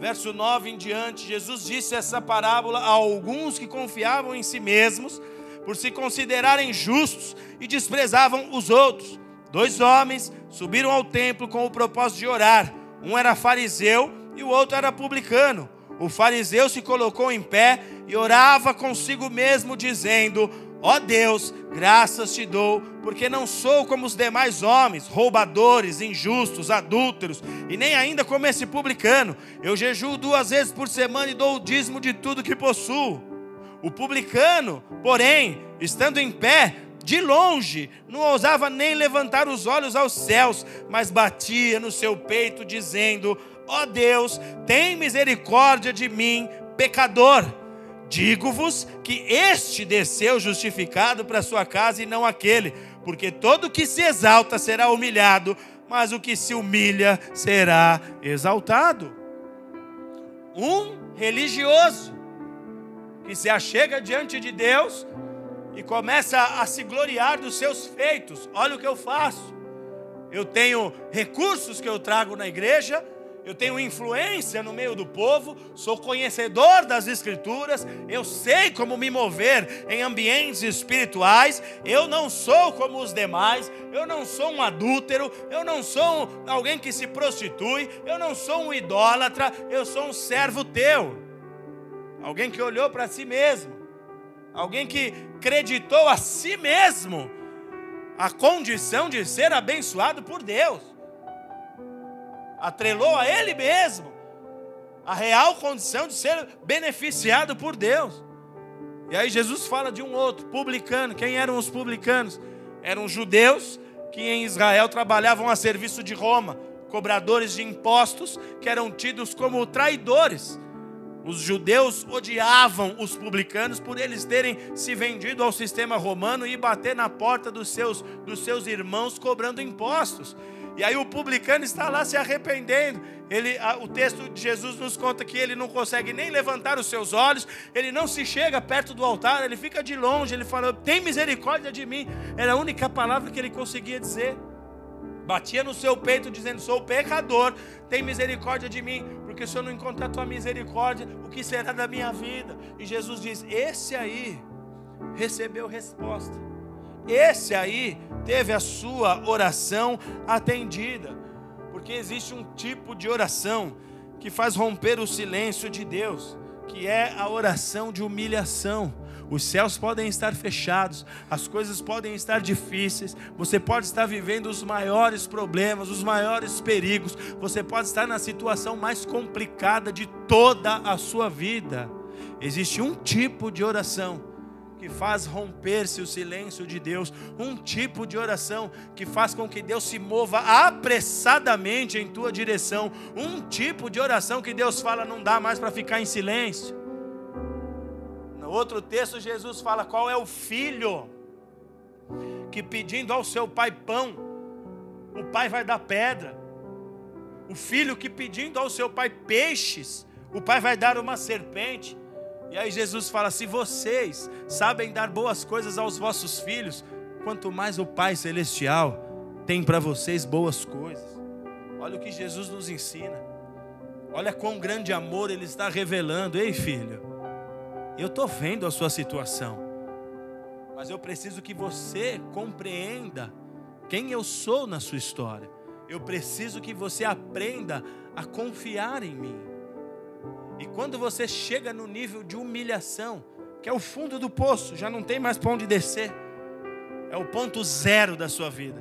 verso 9 em diante, Jesus disse essa parábola a alguns que confiavam em si mesmos, por se considerarem justos e desprezavam os outros. Dois homens subiram ao templo com o propósito de orar. Um era fariseu e o outro era publicano. O fariseu se colocou em pé e orava consigo mesmo, dizendo: Ó Deus, graças te dou, porque não sou como os demais homens, roubadores, injustos, adúlteros, e nem ainda como esse publicano. Eu jejuo duas vezes por semana e dou o dízimo de tudo que possuo. O publicano, porém, estando em pé, de longe, não ousava nem levantar os olhos aos céus, mas batia no seu peito, dizendo: Ó Deus, tem misericórdia de mim, pecador. Digo-vos que este desceu justificado para sua casa e não aquele, porque todo que se exalta será humilhado, mas o que se humilha será exaltado. Um religioso que se achega diante de Deus e começa a se gloriar dos seus feitos. Olha o que eu faço. Eu tenho recursos que eu trago na igreja, eu tenho influência no meio do povo, sou conhecedor das Escrituras, eu sei como me mover em ambientes espirituais, eu não sou como os demais, eu não sou um adúltero, eu não sou alguém que se prostitui, eu não sou um idólatra, eu sou um servo teu, alguém que olhou para si mesmo, alguém que creditou a si mesmo a condição de ser abençoado por Deus atrelou a ele mesmo a real condição de ser beneficiado por Deus. E aí Jesus fala de um outro, publicano. Quem eram os publicanos? Eram judeus que em Israel trabalhavam a serviço de Roma, cobradores de impostos que eram tidos como traidores. Os judeus odiavam os publicanos por eles terem se vendido ao sistema romano e bater na porta dos seus, dos seus irmãos cobrando impostos. E aí o publicano está lá se arrependendo. Ele, o texto de Jesus nos conta que ele não consegue nem levantar os seus olhos, ele não se chega perto do altar, ele fica de longe, ele fala: "Tem misericórdia de mim". Era a única palavra que ele conseguia dizer. Batia no seu peito dizendo: "Sou pecador, tem misericórdia de mim, porque se eu não encontrar tua misericórdia, o que será da minha vida?". E Jesus diz: "Esse aí recebeu resposta. Esse aí teve a sua oração atendida. Porque existe um tipo de oração que faz romper o silêncio de Deus, que é a oração de humilhação. Os céus podem estar fechados, as coisas podem estar difíceis, você pode estar vivendo os maiores problemas, os maiores perigos, você pode estar na situação mais complicada de toda a sua vida. Existe um tipo de oração que faz romper-se o silêncio de Deus, um tipo de oração que faz com que Deus se mova apressadamente em tua direção, um tipo de oração que Deus fala não dá mais para ficar em silêncio. No outro texto, Jesus fala qual é o filho que pedindo ao seu pai pão, o pai vai dar pedra. O filho que pedindo ao seu pai peixes, o pai vai dar uma serpente. E aí Jesus fala: se vocês sabem dar boas coisas aos vossos filhos, quanto mais o Pai Celestial tem para vocês boas coisas. Olha o que Jesus nos ensina. Olha quão grande amor Ele está revelando. Ei, filho, eu estou vendo a sua situação, mas eu preciso que você compreenda quem eu sou na sua história. Eu preciso que você aprenda a confiar em mim. Quando você chega no nível de humilhação, que é o fundo do poço, já não tem mais para onde descer, é o ponto zero da sua vida.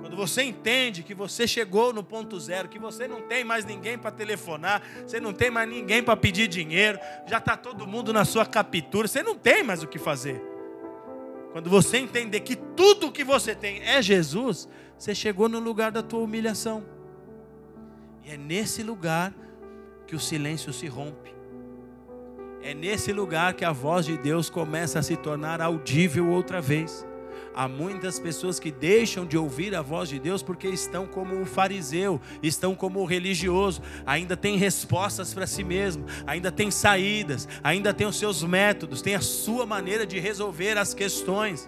Quando você entende que você chegou no ponto zero, que você não tem mais ninguém para telefonar, você não tem mais ninguém para pedir dinheiro, já está todo mundo na sua captura, você não tem mais o que fazer. Quando você entender que tudo que você tem é Jesus, você chegou no lugar da tua humilhação. E é nesse lugar que o silêncio se rompe. É nesse lugar que a voz de Deus começa a se tornar audível outra vez. Há muitas pessoas que deixam de ouvir a voz de Deus porque estão como o fariseu, estão como o religioso, ainda tem respostas para si mesmo, ainda tem saídas, ainda tem os seus métodos, tem a sua maneira de resolver as questões.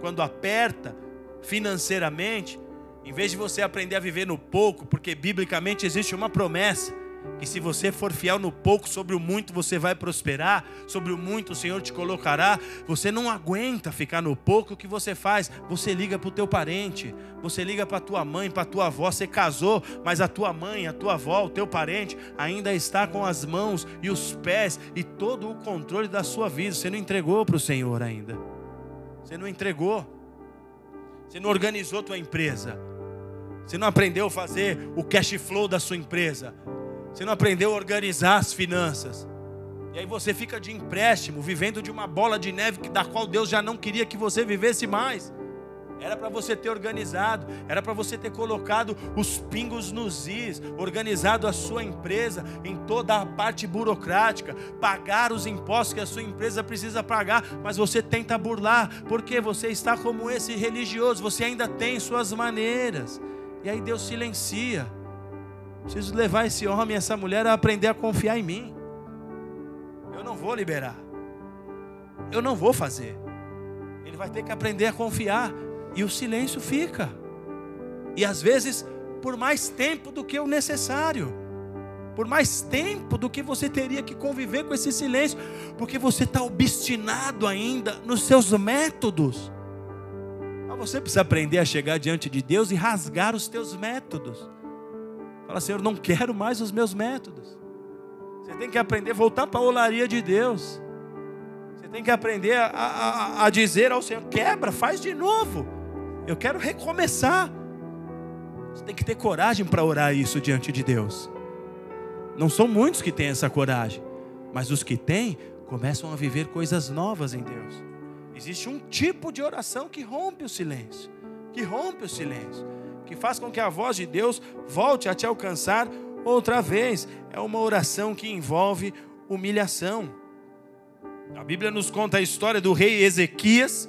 Quando aperta financeiramente, em vez de você aprender a viver no pouco, porque biblicamente existe uma promessa, que se você for fiel no pouco, sobre o muito você vai prosperar, sobre o muito o Senhor te colocará. Você não aguenta ficar no pouco, o que você faz? Você liga para o teu parente, você liga para tua mãe, para tua avó. Você casou, mas a tua mãe, a tua avó, o teu parente ainda está com as mãos e os pés e todo o controle da sua vida. Você não entregou para o Senhor ainda. Você não entregou. Você não organizou tua empresa. Você não aprendeu a fazer o cash flow da sua empresa. Você não aprendeu a organizar as finanças. E aí você fica de empréstimo, vivendo de uma bola de neve da qual Deus já não queria que você vivesse mais. Era para você ter organizado, era para você ter colocado os pingos nos is, organizado a sua empresa em toda a parte burocrática, pagar os impostos que a sua empresa precisa pagar, mas você tenta burlar, porque você está como esse religioso, você ainda tem suas maneiras. E aí Deus silencia. Preciso levar esse homem e essa mulher a aprender a confiar em mim. Eu não vou liberar. Eu não vou fazer. Ele vai ter que aprender a confiar. E o silêncio fica. E às vezes por mais tempo do que o necessário. Por mais tempo do que você teria que conviver com esse silêncio. Porque você está obstinado ainda nos seus métodos. Mas você precisa aprender a chegar diante de Deus e rasgar os teus métodos. Fala, Senhor, não quero mais os meus métodos. Você tem que aprender a voltar para a olaria de Deus. Você tem que aprender a, a, a dizer ao Senhor: quebra, faz de novo. Eu quero recomeçar. Você tem que ter coragem para orar isso diante de Deus. Não são muitos que têm essa coragem, mas os que têm começam a viver coisas novas em Deus. Existe um tipo de oração que rompe o silêncio, que rompe o silêncio, que faz com que a voz de Deus volte a te alcançar outra vez. É uma oração que envolve humilhação. A Bíblia nos conta a história do rei Ezequias,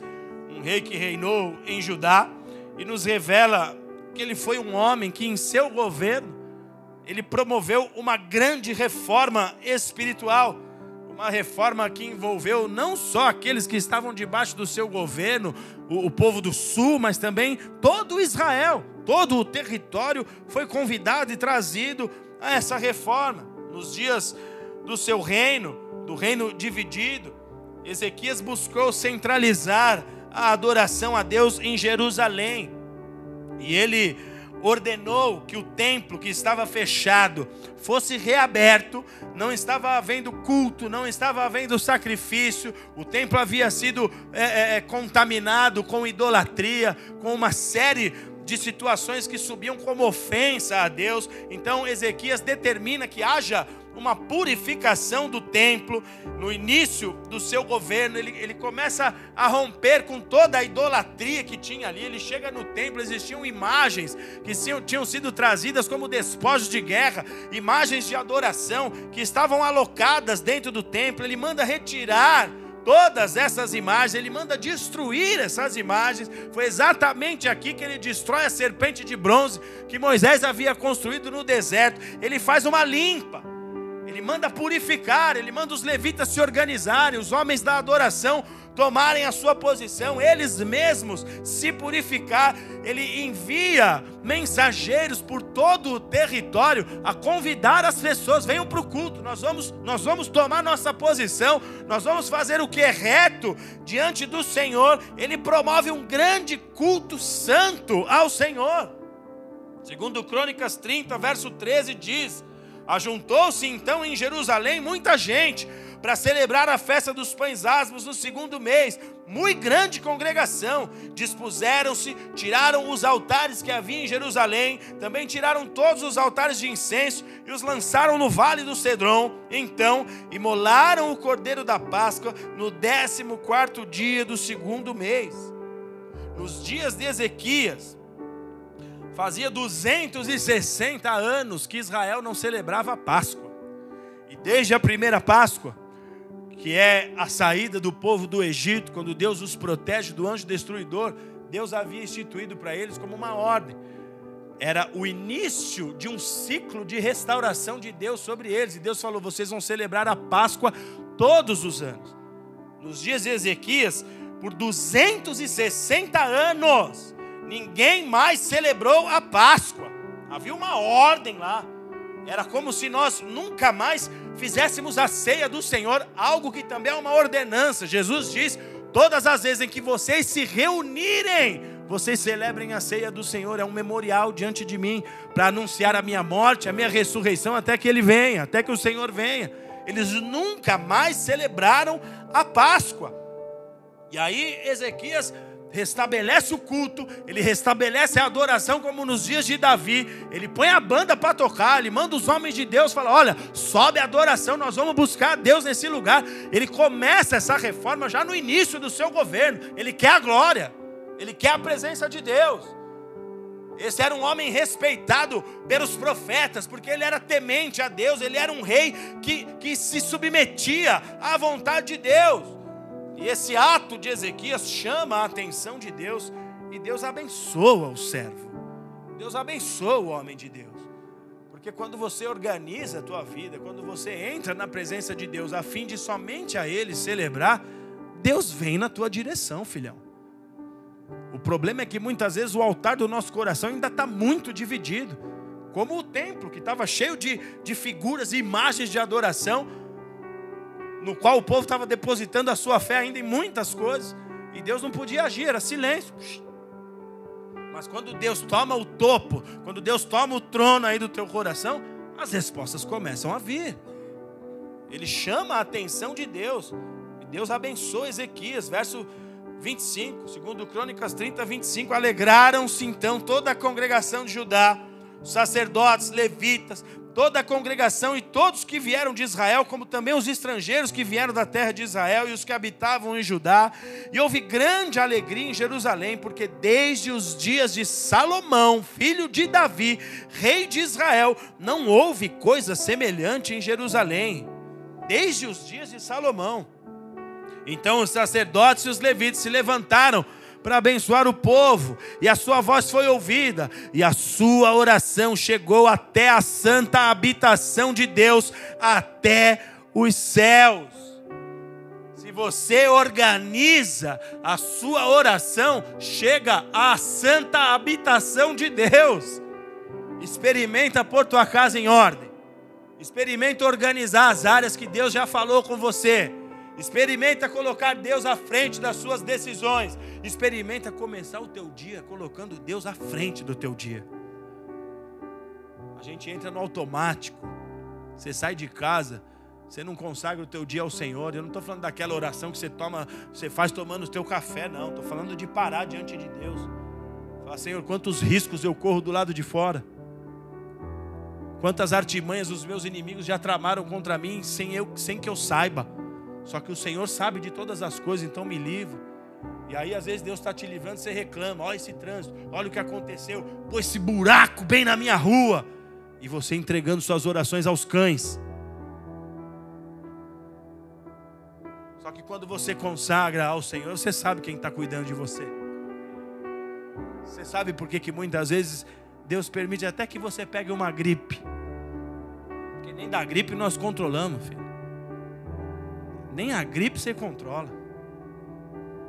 um rei que reinou em Judá, e nos revela que ele foi um homem que em seu governo ele promoveu uma grande reforma espiritual uma reforma que envolveu não só aqueles que estavam debaixo do seu governo, o, o povo do sul, mas também todo Israel, todo o território foi convidado e trazido a essa reforma. Nos dias do seu reino, do reino dividido, Ezequias buscou centralizar a adoração a Deus em Jerusalém. E ele ordenou que o templo que estava fechado fosse reaberto, não estava havendo culto, não estava havendo sacrifício, o templo havia sido é, é, é, contaminado com idolatria, com uma série de situações que subiam como ofensa a Deus. Então Ezequias determina que haja uma purificação do templo. No início do seu governo, ele, ele começa a romper com toda a idolatria que tinha ali. Ele chega no templo, existiam imagens que tinham sido trazidas como despojos de guerra, imagens de adoração que estavam alocadas dentro do templo. Ele manda retirar todas essas imagens, ele manda destruir essas imagens. Foi exatamente aqui que ele destrói a serpente de bronze que Moisés havia construído no deserto. Ele faz uma limpa. Ele manda purificar, ele manda os levitas se organizarem, os homens da adoração tomarem a sua posição, eles mesmos se purificar. Ele envia mensageiros por todo o território a convidar as pessoas, venham para o culto. Nós vamos, nós vamos tomar nossa posição, nós vamos fazer o que é reto diante do Senhor. Ele promove um grande culto santo ao Senhor. Segundo Crônicas 30, verso 13 diz: Ajuntou-se então em Jerusalém muita gente para celebrar a festa dos pães asmos no segundo mês. Muito grande congregação. Dispuseram-se, tiraram os altares que havia em Jerusalém, também tiraram todos os altares de incenso e os lançaram no vale do Cedron. Então, imolaram o cordeiro da Páscoa no décimo quarto dia do segundo mês. Nos dias de Ezequias, fazia 260 anos que Israel não celebrava a Páscoa. E desde a primeira Páscoa, que é a saída do povo do Egito, quando Deus os protege do anjo destruidor, Deus havia instituído para eles como uma ordem. Era o início de um ciclo de restauração de Deus sobre eles. E Deus falou: vocês vão celebrar a Páscoa todos os anos. Nos dias de Ezequias, por 260 anos, ninguém mais celebrou a Páscoa. Havia uma ordem lá. Era como se nós nunca mais fizéssemos a ceia do Senhor, algo que também é uma ordenança. Jesus diz: todas as vezes em que vocês se reunirem, vocês celebrem a ceia do Senhor, é um memorial diante de mim, para anunciar a minha morte, a minha ressurreição, até que Ele venha, até que o Senhor venha. Eles nunca mais celebraram a Páscoa. E aí Ezequias restabelece o culto, ele restabelece a adoração como nos dias de Davi. Ele põe a banda para tocar, ele manda os homens de Deus fala: "Olha, sobe a adoração, nós vamos buscar Deus nesse lugar". Ele começa essa reforma já no início do seu governo. Ele quer a glória. Ele quer a presença de Deus. Esse era um homem respeitado pelos profetas, porque ele era temente a Deus, ele era um rei que, que se submetia à vontade de Deus. E esse ato de Ezequias chama a atenção de Deus e Deus abençoa o servo. Deus abençoa o homem de Deus. Porque quando você organiza a tua vida, quando você entra na presença de Deus a fim de somente a Ele celebrar, Deus vem na tua direção, filhão. O problema é que muitas vezes o altar do nosso coração ainda está muito dividido. Como o templo, que estava cheio de, de figuras e imagens de adoração, no qual o povo estava depositando a sua fé ainda em muitas coisas, e Deus não podia agir, era silêncio. Mas quando Deus toma o topo, quando Deus toma o trono aí do teu coração, as respostas começam a vir. Ele chama a atenção de Deus. E Deus abençoa Ezequias, verso 25, segundo Crônicas 30, 25. Alegraram-se então toda a congregação de Judá, sacerdotes, levitas, toda a congregação e todos que vieram de Israel, como também os estrangeiros que vieram da terra de Israel e os que habitavam em Judá. E houve grande alegria em Jerusalém, porque desde os dias de Salomão, filho de Davi, rei de Israel, não houve coisa semelhante em Jerusalém. Desde os dias de Salomão. Então os sacerdotes e os levitas se levantaram para abençoar o povo, e a sua voz foi ouvida, e a sua oração chegou até a santa habitação de Deus, até os céus. Se você organiza a sua oração, chega à santa habitação de Deus. Experimenta pôr tua casa em ordem. Experimenta organizar as áreas que Deus já falou com você. Experimenta colocar Deus à frente das suas decisões. Experimenta começar o teu dia colocando Deus à frente do teu dia. A gente entra no automático. Você sai de casa, você não consagra o teu dia ao Senhor. Eu não estou falando daquela oração que você toma, você faz tomando o teu café, não. Estou falando de parar diante de Deus. Falar, Senhor, quantos riscos eu corro do lado de fora. Quantas artimanhas os meus inimigos já tramaram contra mim sem, eu, sem que eu saiba. Só que o Senhor sabe de todas as coisas, então me livra. E aí, às vezes, Deus está te livrando, você reclama: olha esse trânsito, olha o que aconteceu, pô, esse buraco bem na minha rua. E você entregando suas orações aos cães. Só que quando você consagra ao Senhor, você sabe quem está cuidando de você. Você sabe por que, que muitas vezes Deus permite até que você pegue uma gripe. Porque nem da gripe nós controlamos, filho. Nem a gripe você controla.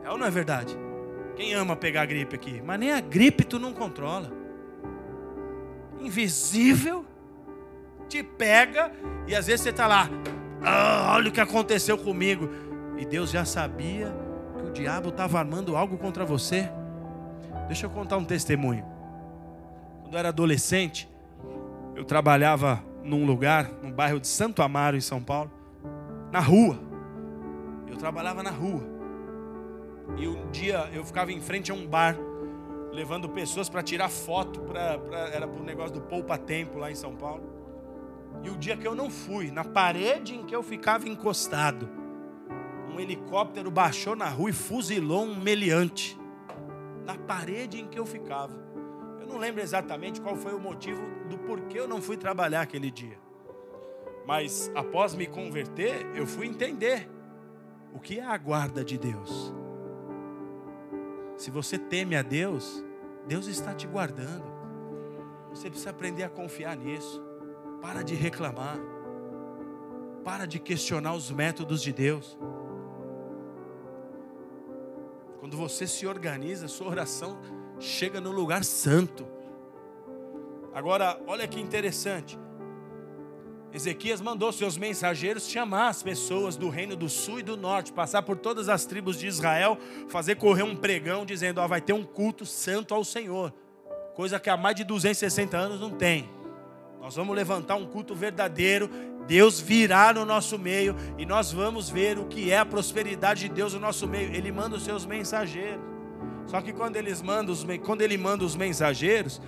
É ou não é verdade? Quem ama pegar gripe aqui? Mas nem a gripe tu não controla. Invisível, te pega e às vezes você está lá. Ah, olha o que aconteceu comigo. E Deus já sabia que o diabo estava armando algo contra você. Deixa eu contar um testemunho. Quando eu era adolescente, eu trabalhava num lugar, num bairro de Santo Amaro, em São Paulo, na rua. Eu trabalhava na rua. E um dia eu ficava em frente a um bar, levando pessoas para tirar foto, pra, pra era para o negócio do Poupa Tempo lá em São Paulo. E o dia que eu não fui, na parede em que eu ficava encostado, um helicóptero baixou na rua e fuzilou um meliante. Na parede em que eu ficava. Eu não lembro exatamente qual foi o motivo do porquê eu não fui trabalhar aquele dia. Mas após me converter, eu fui entender o que é a guarda de Deus. Se você teme a Deus, Deus está te guardando. Você precisa aprender a confiar nisso. Para de reclamar. Para de questionar os métodos de Deus. Quando você se organiza, sua oração chega no lugar santo. Agora, olha que interessante. Ezequias mandou seus mensageiros chamar as pessoas do reino do sul e do norte, passar por todas as tribos de Israel, fazer correr um pregão dizendo: ó, vai ter um culto santo ao Senhor, coisa que há mais de 260 anos não tem. Nós vamos levantar um culto verdadeiro Deus virá no nosso meio e nós vamos ver o que é a prosperidade de Deus no nosso meio. Ele manda os seus mensageiros. Só que quando, eles mandam os, quando ele manda os mensageiros,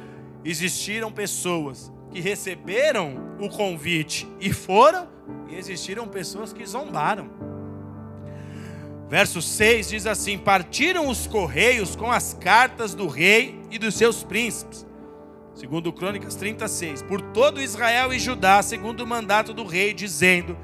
existiram pessoas que receberam o convite e foram, e existiram pessoas que zombaram. Verso 6 diz assim: Partiram os correios com as cartas do rei e dos seus príncipes Segundo Crônicas 36, por todo Israel e Judá, segundo o mandato do rei, dizendo: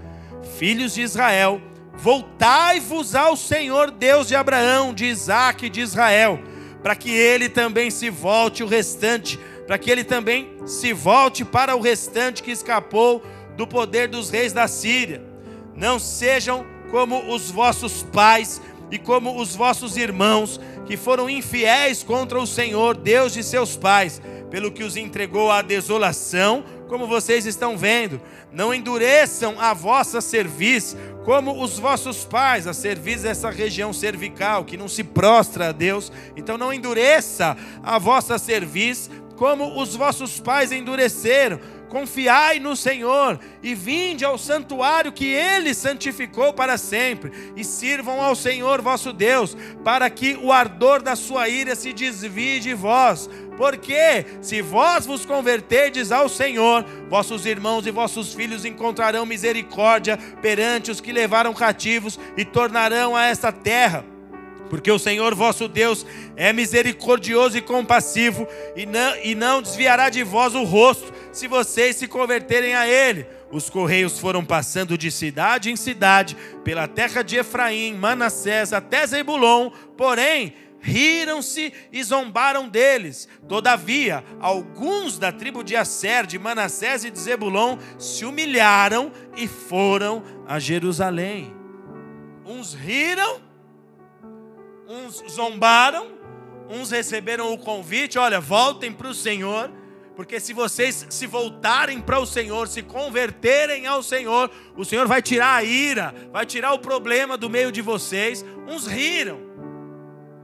Filhos de Israel, voltai-vos ao Senhor Deus de Abraão, de Isaac e de Israel, para que ele também se volte o restante, para que ele também se volte para o restante que escapou do poder dos reis da Síria. Não sejam como os vossos pais e como os vossos irmãos, que foram infiéis contra o Senhor, Deus de seus pais pelo que os entregou à desolação, como vocês estão vendo. Não endureçam a vossa cerviz, como os vossos pais, a cerviz é essa região cervical que não se prostra a Deus. Então não endureça a vossa cerviz, como os vossos pais endureceram. Confiai no Senhor e vinde ao santuário que ele santificou para sempre, e sirvam ao Senhor vosso Deus, para que o ardor da sua ira se desvie de vós. Porque se vós vos converterdes ao Senhor, vossos irmãos e vossos filhos encontrarão misericórdia perante os que levaram cativos e tornarão a esta terra porque o Senhor vosso Deus é misericordioso e compassivo, e não, e não desviará de vós o rosto, se vocês se converterem a Ele. Os correios foram passando de cidade em cidade, pela terra de Efraim, Manassés, até Zebulon, porém riram-se e zombaram deles. Todavia, alguns da tribo de Asser, de Manassés e de Zebulon se humilharam e foram a Jerusalém. Uns riram uns zombaram, uns receberam o convite: olha, voltem para o Senhor, porque se vocês se voltarem para o Senhor, se converterem ao Senhor, o Senhor vai tirar a ira, vai tirar o problema do meio de vocês. Uns riram.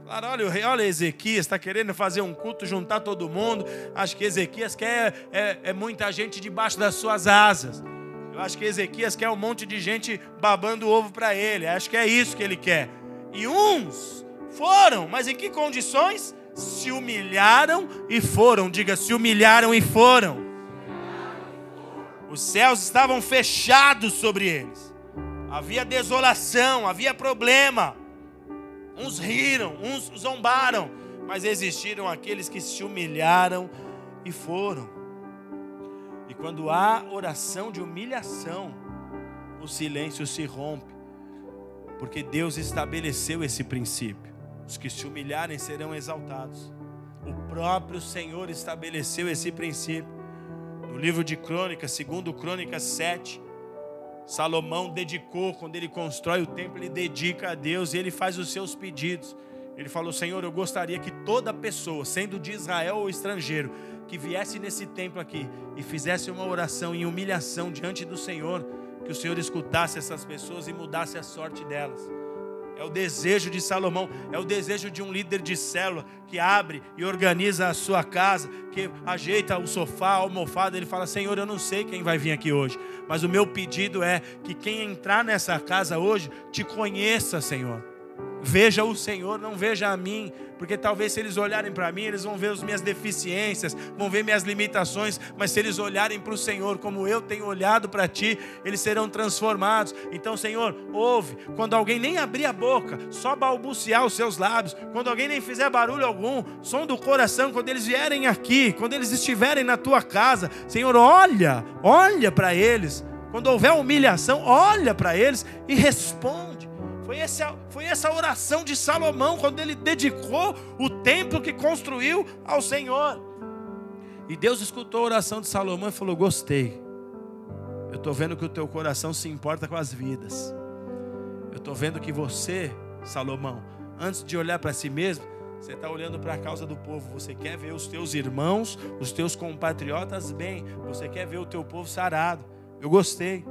Falaram, olha, olha Ezequias, está querendo fazer um culto, juntar todo mundo. Acho que Ezequias quer é, é muita gente debaixo das suas asas. Eu acho que Ezequias quer um monte de gente babando o ovo para ele. Acho que é isso que ele quer. E uns foram, mas em que condições? Se humilharam e foram. Diga, se humilharam e foram. Os céus estavam fechados sobre eles. Havia desolação, havia problema. Uns riram, uns zombaram, mas existiram aqueles que se humilharam e foram. E quando há oração de humilhação, o silêncio se rompe, porque Deus estabeleceu esse princípio. Os que se humilharem serão exaltados. O próprio Senhor estabeleceu esse princípio. No livro de Crônicas, segundo Crônicas 7, Salomão dedicou, quando ele constrói o templo, ele dedica a Deus e ele faz os seus pedidos. Ele falou: Senhor, eu gostaria que toda pessoa, sendo de Israel ou estrangeiro, que viesse nesse templo aqui e fizesse uma oração em humilhação diante do Senhor, que o Senhor escutasse essas pessoas e mudasse a sorte delas. É o desejo de Salomão, é o desejo de um líder de célula que abre e organiza a sua casa, que ajeita o sofá, a almofada. Ele fala: Senhor, eu não sei quem vai vir aqui hoje, mas o meu pedido é que quem entrar nessa casa hoje te conheça, Senhor. Veja o Senhor, não veja a mim, porque talvez se eles olharem para mim, eles vão ver as minhas deficiências, vão ver minhas limitações, mas se eles olharem para o Senhor como eu tenho olhado para ti, eles serão transformados. Então, Senhor, ouve, quando alguém nem abrir a boca, só balbuciar os seus lábios, quando alguém nem fizer barulho algum, som do coração, quando eles vierem aqui, quando eles estiverem na tua casa, Senhor, olha, olha para eles. Quando houver humilhação, olha para eles e responde. Foi essa, foi essa oração de Salomão quando ele dedicou o templo que construiu ao Senhor. E Deus escutou a oração de Salomão e falou: Gostei. Eu estou vendo que o teu coração se importa com as vidas. Eu estou vendo que você, Salomão, antes de olhar para si mesmo, você está olhando para a causa do povo. Você quer ver os teus irmãos, os teus compatriotas bem. Você quer ver o teu povo sarado. Eu gostei.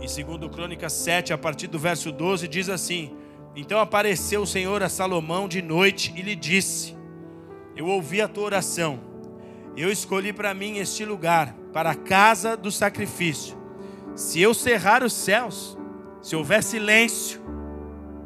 Em 2 Crônicas 7, a partir do verso 12, diz assim: Então apareceu o Senhor a Salomão de noite e lhe disse: Eu ouvi a tua oração, eu escolhi para mim este lugar, para a casa do sacrifício. Se eu cerrar os céus, se houver silêncio,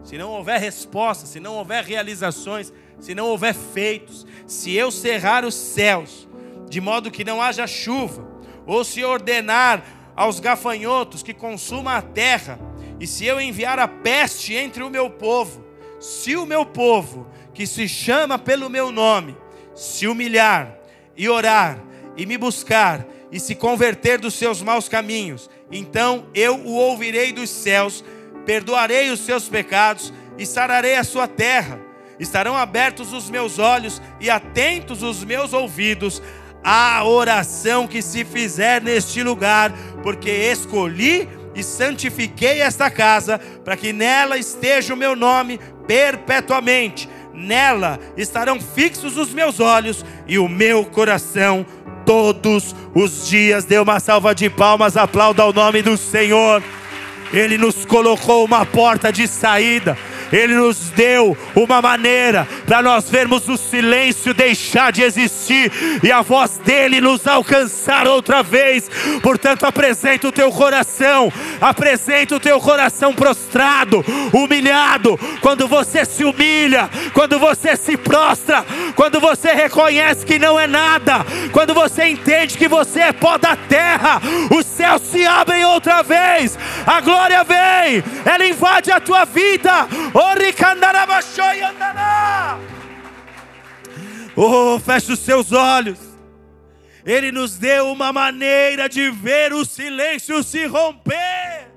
se não houver resposta, se não houver realizações, se não houver feitos, se eu cerrar os céus, de modo que não haja chuva, ou se ordenar aos gafanhotos que consuma a terra, e se eu enviar a peste entre o meu povo, se o meu povo, que se chama pelo meu nome, se humilhar e orar e me buscar e se converter dos seus maus caminhos, então eu o ouvirei dos céus, perdoarei os seus pecados e sararei a sua terra. Estarão abertos os meus olhos e atentos os meus ouvidos a oração que se fizer neste lugar, porque escolhi e santifiquei esta casa, para que nela esteja o meu nome perpetuamente. Nela estarão fixos os meus olhos e o meu coração todos os dias. Dê uma salva de palmas, aplauda o nome do Senhor. Ele nos colocou uma porta de saída. Ele nos deu uma maneira para nós vermos o silêncio deixar de existir e a voz dele nos alcançar outra vez. Portanto, apresenta o teu coração, apresenta o teu coração prostrado, humilhado. Quando você se humilha, quando você se prostra, quando você reconhece que não é nada, quando você entende que você é pó da terra, os céus se abrem outra vez, a glória vem, ela invade a tua vida. Oh, feche os seus olhos. Ele nos deu uma maneira de ver o silêncio se romper.